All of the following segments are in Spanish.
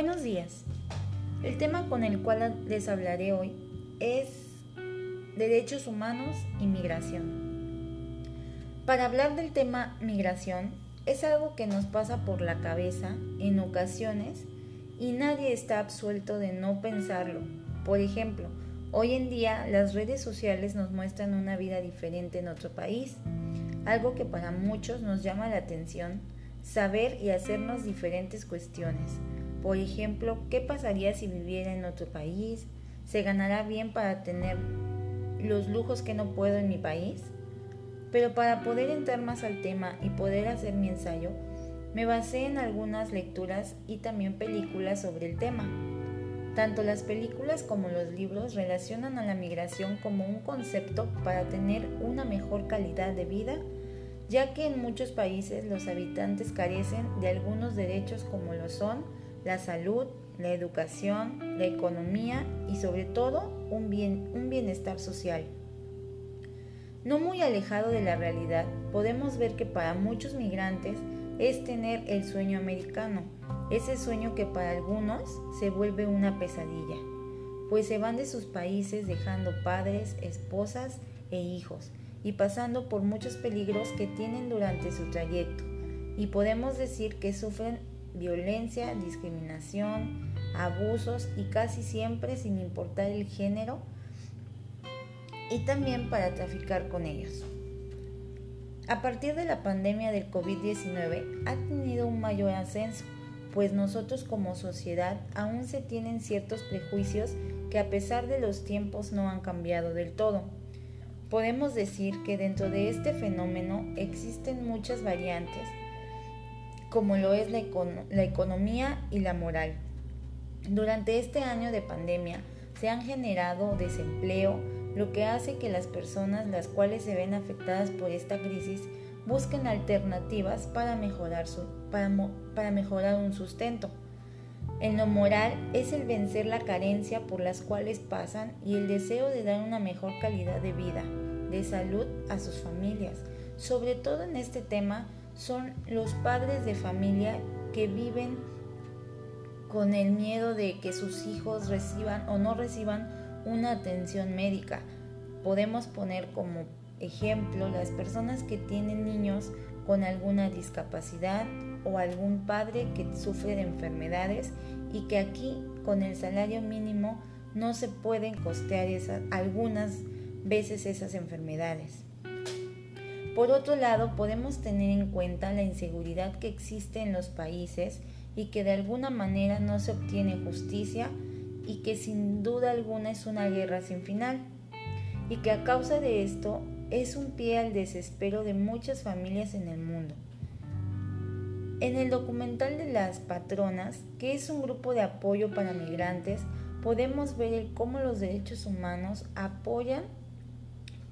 Buenos días. El tema con el cual les hablaré hoy es derechos humanos y migración. Para hablar del tema migración es algo que nos pasa por la cabeza en ocasiones y nadie está absuelto de no pensarlo. Por ejemplo, hoy en día las redes sociales nos muestran una vida diferente en otro país, algo que para muchos nos llama la atención, saber y hacernos diferentes cuestiones por ejemplo, ¿qué pasaría si viviera en otro país? ¿Se ganará bien para tener los lujos que no puedo en mi país? Pero para poder entrar más al tema y poder hacer mi ensayo, me basé en algunas lecturas y también películas sobre el tema. Tanto las películas como los libros relacionan a la migración como un concepto para tener una mejor calidad de vida, ya que en muchos países los habitantes carecen de algunos derechos como lo son la salud, la educación, la economía y sobre todo un, bien, un bienestar social. No muy alejado de la realidad, podemos ver que para muchos migrantes es tener el sueño americano, ese sueño que para algunos se vuelve una pesadilla, pues se van de sus países dejando padres, esposas e hijos y pasando por muchos peligros que tienen durante su trayecto, y podemos decir que sufren violencia, discriminación, abusos y casi siempre sin importar el género y también para traficar con ellos. A partir de la pandemia del COVID-19 ha tenido un mayor ascenso, pues nosotros como sociedad aún se tienen ciertos prejuicios que a pesar de los tiempos no han cambiado del todo. Podemos decir que dentro de este fenómeno existen muchas variantes como lo es la, economía y la moral. Durante este año de pandemia se han generado desempleo, lo que hace que las personas las cuales se ven afectadas por esta crisis busquen alternativas para mejorar, su, para, para mejorar un sustento. En lo moral es el vencer la carencia por las cuales pasan y el deseo de dar una mejor calidad de vida, de salud a sus familias. Sobre todo en este tema son los padres de familia que viven con el miedo de que sus hijos reciban o no reciban una atención médica. Podemos poner como ejemplo las personas que tienen niños con alguna discapacidad o algún padre que sufre de enfermedades y que aquí con el salario mínimo no se pueden costear algunas veces esas enfermedades. Por otro lado, podemos tener en cuenta la inseguridad que existe en los países y que de alguna manera no se obtiene justicia y que sin duda alguna es una guerra sin final y que a causa de esto es un pie al desespero de muchas familias en el mundo. En el documental de las patronas, que es un grupo de apoyo para migrantes, podemos ver cómo los derechos humanos apoyan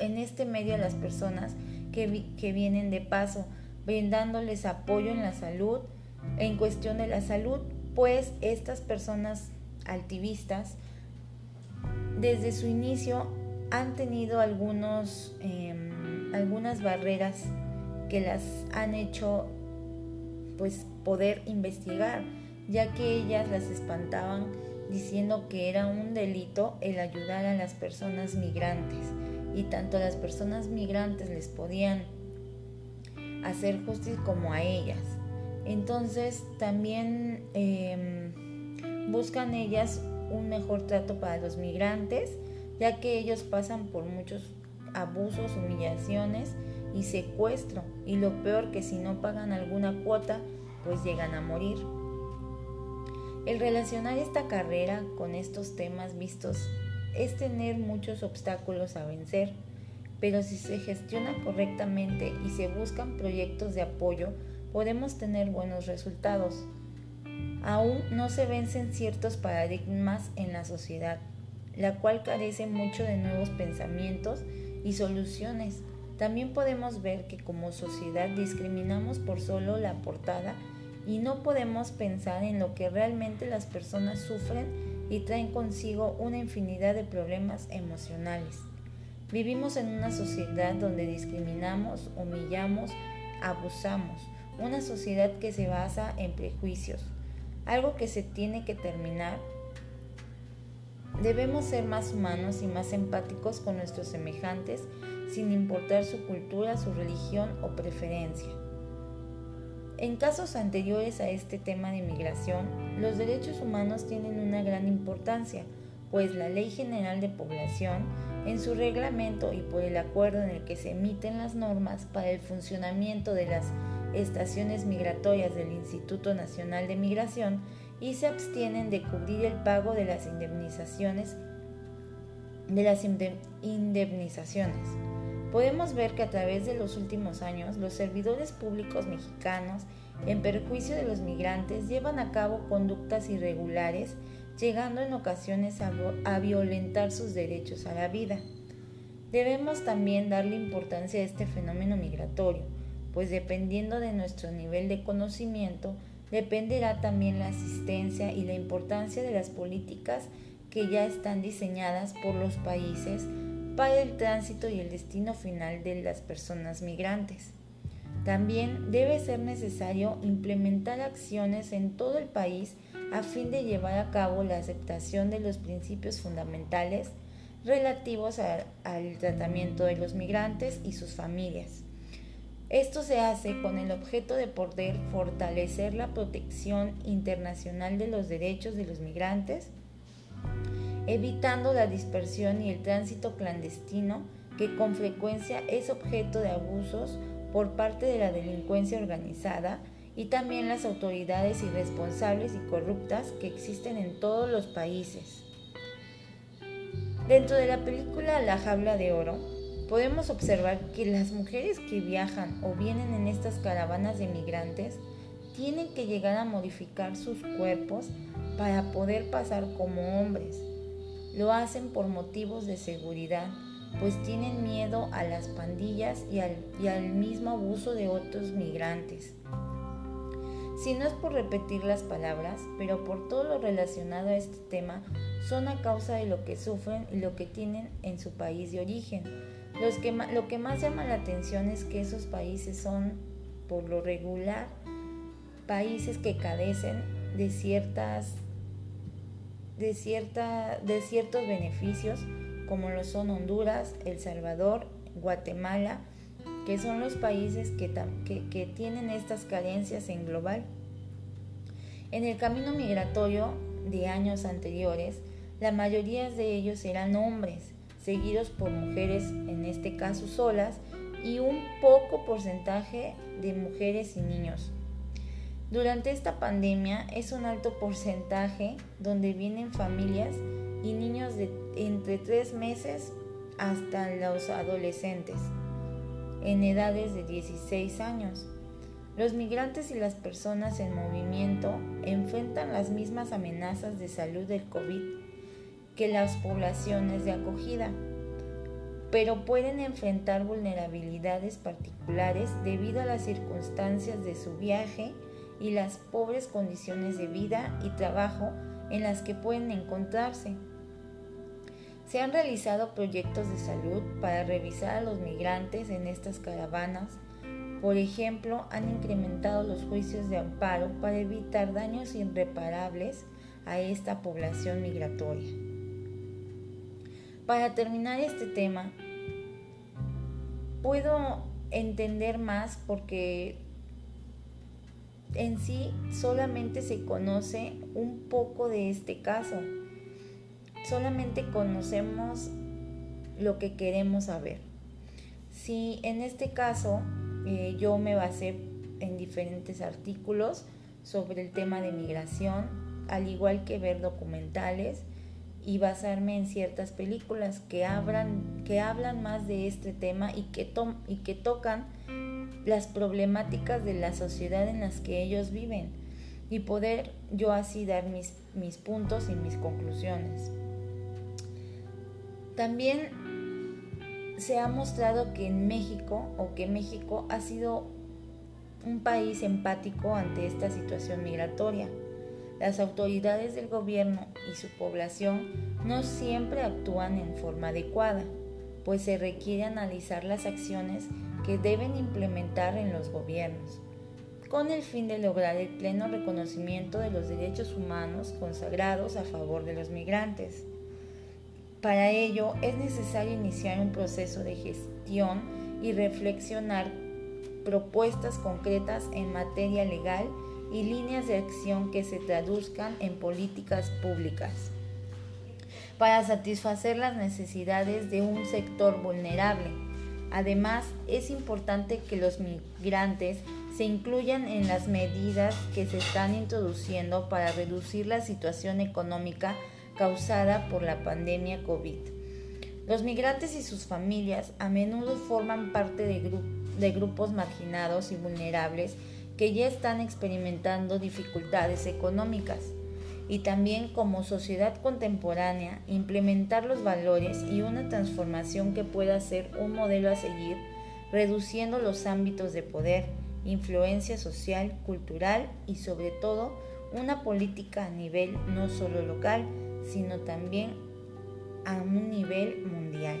en este medio a las personas que, vienen de paso, brindándoles apoyo en la salud, en cuestión de la salud, pues estas personas activistas desde su inicio han tenido algunos, em, algunas barreras que las han hecho pues poder investigar, ya que ellas las espantaban diciendo que era un delito el ayudar a las personas migrantes y tanto las personas migrantes les podían hacer justicia como a ellas. Entonces también em, buscan ellas un mejor trato para los migrantes, ya que ellos pasan por muchos abusos, humillaciones y secuestro. Y lo peor que si no pagan alguna cuota, pues llegan a morir. El relacionar esta carrera con estos temas vistos es tener muchos obstáculos a vencer, pero si se gestiona correctamente y se buscan proyectos de apoyo, podemos tener buenos resultados. Aún no se vencen ciertos paradigmas en la sociedad, la cual carece mucho de nuevos pensamientos y soluciones. También podemos ver que como sociedad discriminamos por solo la portada y no podemos pensar en lo que realmente las personas sufren y traen consigo una infinidad de problemas emocionales. Vivimos en una sociedad donde discriminamos, humillamos, abusamos, una sociedad que se basa en prejuicios. algo que se tiene que terminar. Debemos ser más humanos y más empáticos con nuestros semejantes sin importar su cultura, su religión o preferencia. En casos anteriores a este tema de migración, los derechos humanos tienen una gran importancia, pues la Ley General de Población, en su reglamento y por el acuerdo en el que se emiten las normas para el funcionamiento de las estaciones migratorias del Instituto Nacional de Migración, y se abstienen de cubrir el pago de las indemnizaciones de las indemnizaciones. Podemos ver que a través de los últimos años los servidores públicos mexicanos, en perjuicio de los migrantes, llevan a cabo conductas irregulares, llegando en ocasiones a, violentar sus derechos a la vida. Debemos también darle importancia a este fenómeno migratorio, pues dependiendo de nuestro nivel de conocimiento, dependerá también la asistencia y la importancia de las políticas que ya están diseñadas por los países para el tránsito y el destino final de las personas migrantes. También debe ser necesario implementar acciones en todo el país a fin de llevar a cabo la aceptación de los principios fundamentales relativos al tratamiento de los migrantes y sus familias. Esto se hace con el objeto de poder fortalecer la protección internacional de los derechos de los migrantes, evitando la dispersión y el tránsito clandestino que con frecuencia es objeto de abusos por parte de la delincuencia organizada y también las autoridades irresponsables y corruptas que existen en todos los países. Dentro de la película La Jabla de Oro, podemos observar que las mujeres que viajan o vienen en estas caravanas de migrantes tienen que llegar a modificar sus cuerpos para poder pasar como hombres lo hacen por motivos de seguridad, pues tienen miedo a las pandillas y al, mismo abuso de otros migrantes. Si no es por repetir las palabras, pero por todo lo relacionado a este tema, son a causa de lo que sufren y lo que tienen en su país de origen. lo que más llama la atención es que esos países son, por lo regular, países que carecen de ciertas de, cierta, de ciertos beneficios como lo son Honduras, El Salvador, Guatemala, que son los países que, que, tienen estas carencias en global. En el camino migratorio de años anteriores, la mayoría de ellos eran hombres, seguidos por mujeres, en este caso solas, y un poco porcentaje de mujeres y niños. Durante esta pandemia es un alto porcentaje donde vienen familias y niños de entre 3 meses hasta los adolescentes en edades de 16 años. Los migrantes y las personas en movimiento enfrentan las mismas amenazas de salud del COVID que las poblaciones de acogida, pero pueden enfrentar vulnerabilidades particulares debido a las circunstancias de su viaje y las pobres condiciones de vida y trabajo en las que pueden encontrarse. Se han realizado proyectos de salud para revisar a los migrantes en estas caravanas. Por ejemplo, han incrementado los juicios de amparo para evitar daños irreparables a esta población migratoria. Para terminar este tema, puedo entender más porque en sí solamente se conoce un poco de este caso. Solamente conocemos lo que queremos saber. Si en este caso eh, yo me basé en diferentes artículos sobre el tema de migración, al igual que ver documentales y basarme en ciertas películas que, que hablan más de este tema y que, y que tocan las problemáticas de la sociedad en las que ellos viven y poder yo así dar mis, mis puntos y mis conclusiones. También se ha mostrado que en México o que México ha sido un país empático ante esta situación migratoria. Las autoridades del gobierno y su población no siempre actúan en forma adecuada, pues se requiere analizar las acciones deben implementar en los gobiernos. con el fin de lograr el pleno reconocimiento de los derechos humanos consagrados a favor de los migrantes. Para ello es necesario iniciar un proceso de gestión y reflexionar propuestas concretas en materia legal y líneas de acción que se traduzcan en políticas públicas para satisfacer las necesidades de un sector vulnerable. Además, es importante que los migrantes se incluyan en las medidas que se están introduciendo para reducir la situación económica causada por la pandemia COVID. Los migrantes y sus familias a menudo forman parte de, de grupos marginados y vulnerables que ya están experimentando dificultades económicas y también como sociedad contemporánea implementar los valores y una transformación que pueda ser un modelo a seguir, reduciendo los ámbitos de poder, influencia social, cultural y sobre todo una política a nivel no solo local, sino también a un nivel mundial